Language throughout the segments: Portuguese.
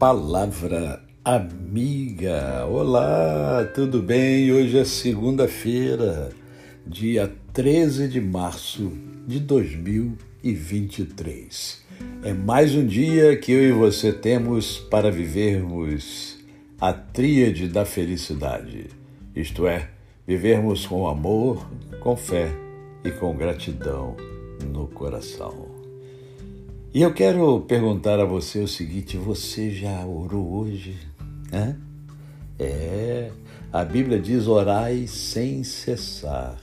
Palavra Amiga. Olá, tudo bem? Hoje é segunda-feira, dia 13 de março de 2023. É mais um dia que eu e você temos para vivermos a tríade da felicidade, isto é, vivermos com amor, com fé e com gratidão no coração. E eu quero perguntar a você o seguinte: você já orou hoje? Hã? É, a Bíblia diz orai sem cessar.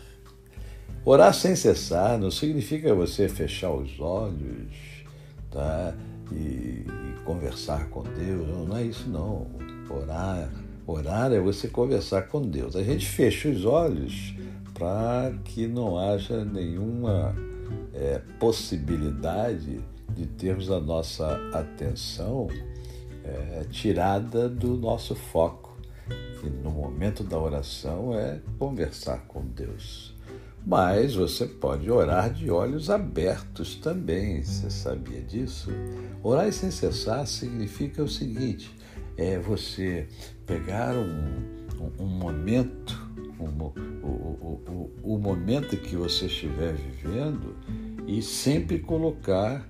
Orar sem cessar não significa você fechar os olhos tá? e, e conversar com Deus. Não, não é isso não. Orar, orar é você conversar com Deus. A gente fecha os olhos para que não haja nenhuma é, possibilidade de termos a nossa atenção é, tirada do nosso foco, que no momento da oração é conversar com Deus. Mas você pode orar de olhos abertos também, você sabia disso? Orar sem cessar significa o seguinte: é você pegar um, um, um momento, o, o, o, o momento que você estiver vivendo e sempre colocar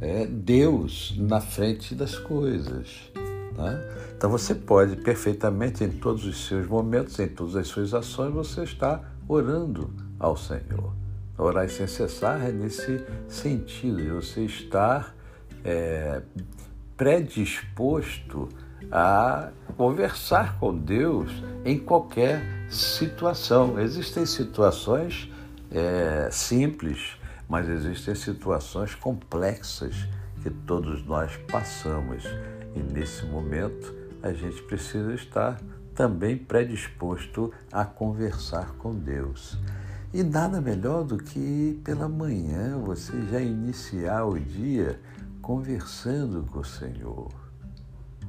é, Deus na frente das coisas. Tá? Então você pode perfeitamente, em todos os seus momentos, em todas as suas ações, você está orando ao Senhor. Orar sem cessar é nesse sentido, de você estar é, predisposto a conversar com Deus em qualquer situação. Existem situações é, simples, mas existem situações complexas que todos nós passamos e nesse momento a gente precisa estar também predisposto a conversar com Deus. E nada melhor do que pela manhã você já iniciar o dia conversando com o Senhor.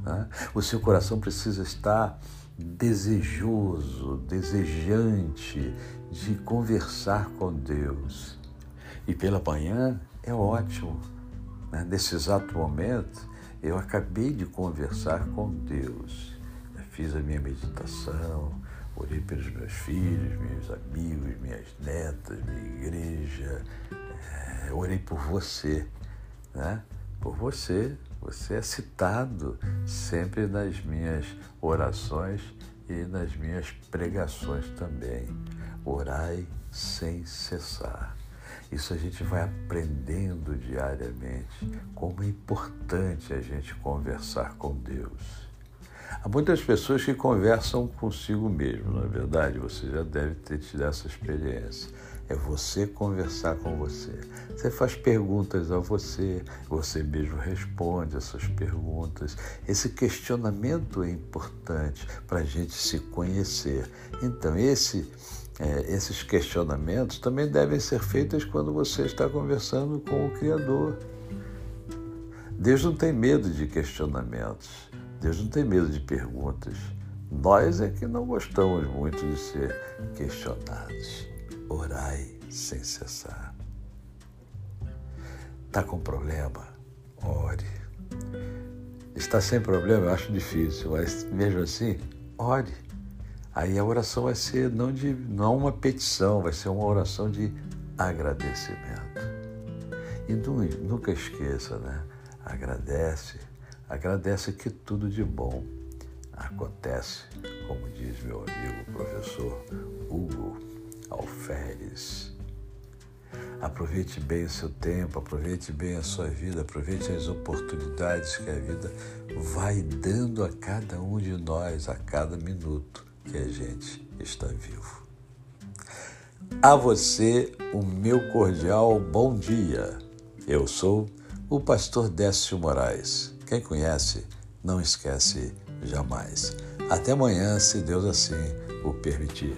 Né? O seu coração precisa estar desejoso, desejante de conversar com Deus. E pela manhã é ótimo. Né? Nesse exato momento, eu acabei de conversar com Deus. Eu fiz a minha meditação, orei pelos meus filhos, meus amigos, minhas netas, minha igreja. É, orei por você, né? Por você. Você é citado sempre nas minhas orações e nas minhas pregações também. Orai sem cessar. Isso a gente vai aprendendo diariamente como é importante a gente conversar com Deus. Há muitas pessoas que conversam consigo mesmo, não é verdade? Você já deve ter tido essa experiência. É você conversar com você. Você faz perguntas a você, você mesmo responde essas perguntas. Esse questionamento é importante para a gente se conhecer. Então, esse é, esses questionamentos também devem ser feitos quando você está conversando com o Criador. Deus não tem medo de questionamentos, Deus não tem medo de perguntas. Nós é que não gostamos muito de ser questionados. Orai sem cessar. Está com problema? Ore. Está sem problema? Eu acho difícil, mas mesmo assim, ore. Aí a oração vai ser não, de, não uma petição, vai ser uma oração de agradecimento. E nunca esqueça, né? Agradece, agradece que tudo de bom acontece, como diz meu amigo professor Aproveite bem o seu tempo, aproveite bem a sua vida, aproveite as oportunidades que a vida vai dando a cada um de nós a cada minuto que a gente está vivo. A você, o meu cordial bom dia. Eu sou o pastor Décio Moraes. Quem conhece, não esquece jamais. Até amanhã, se Deus assim o permitir.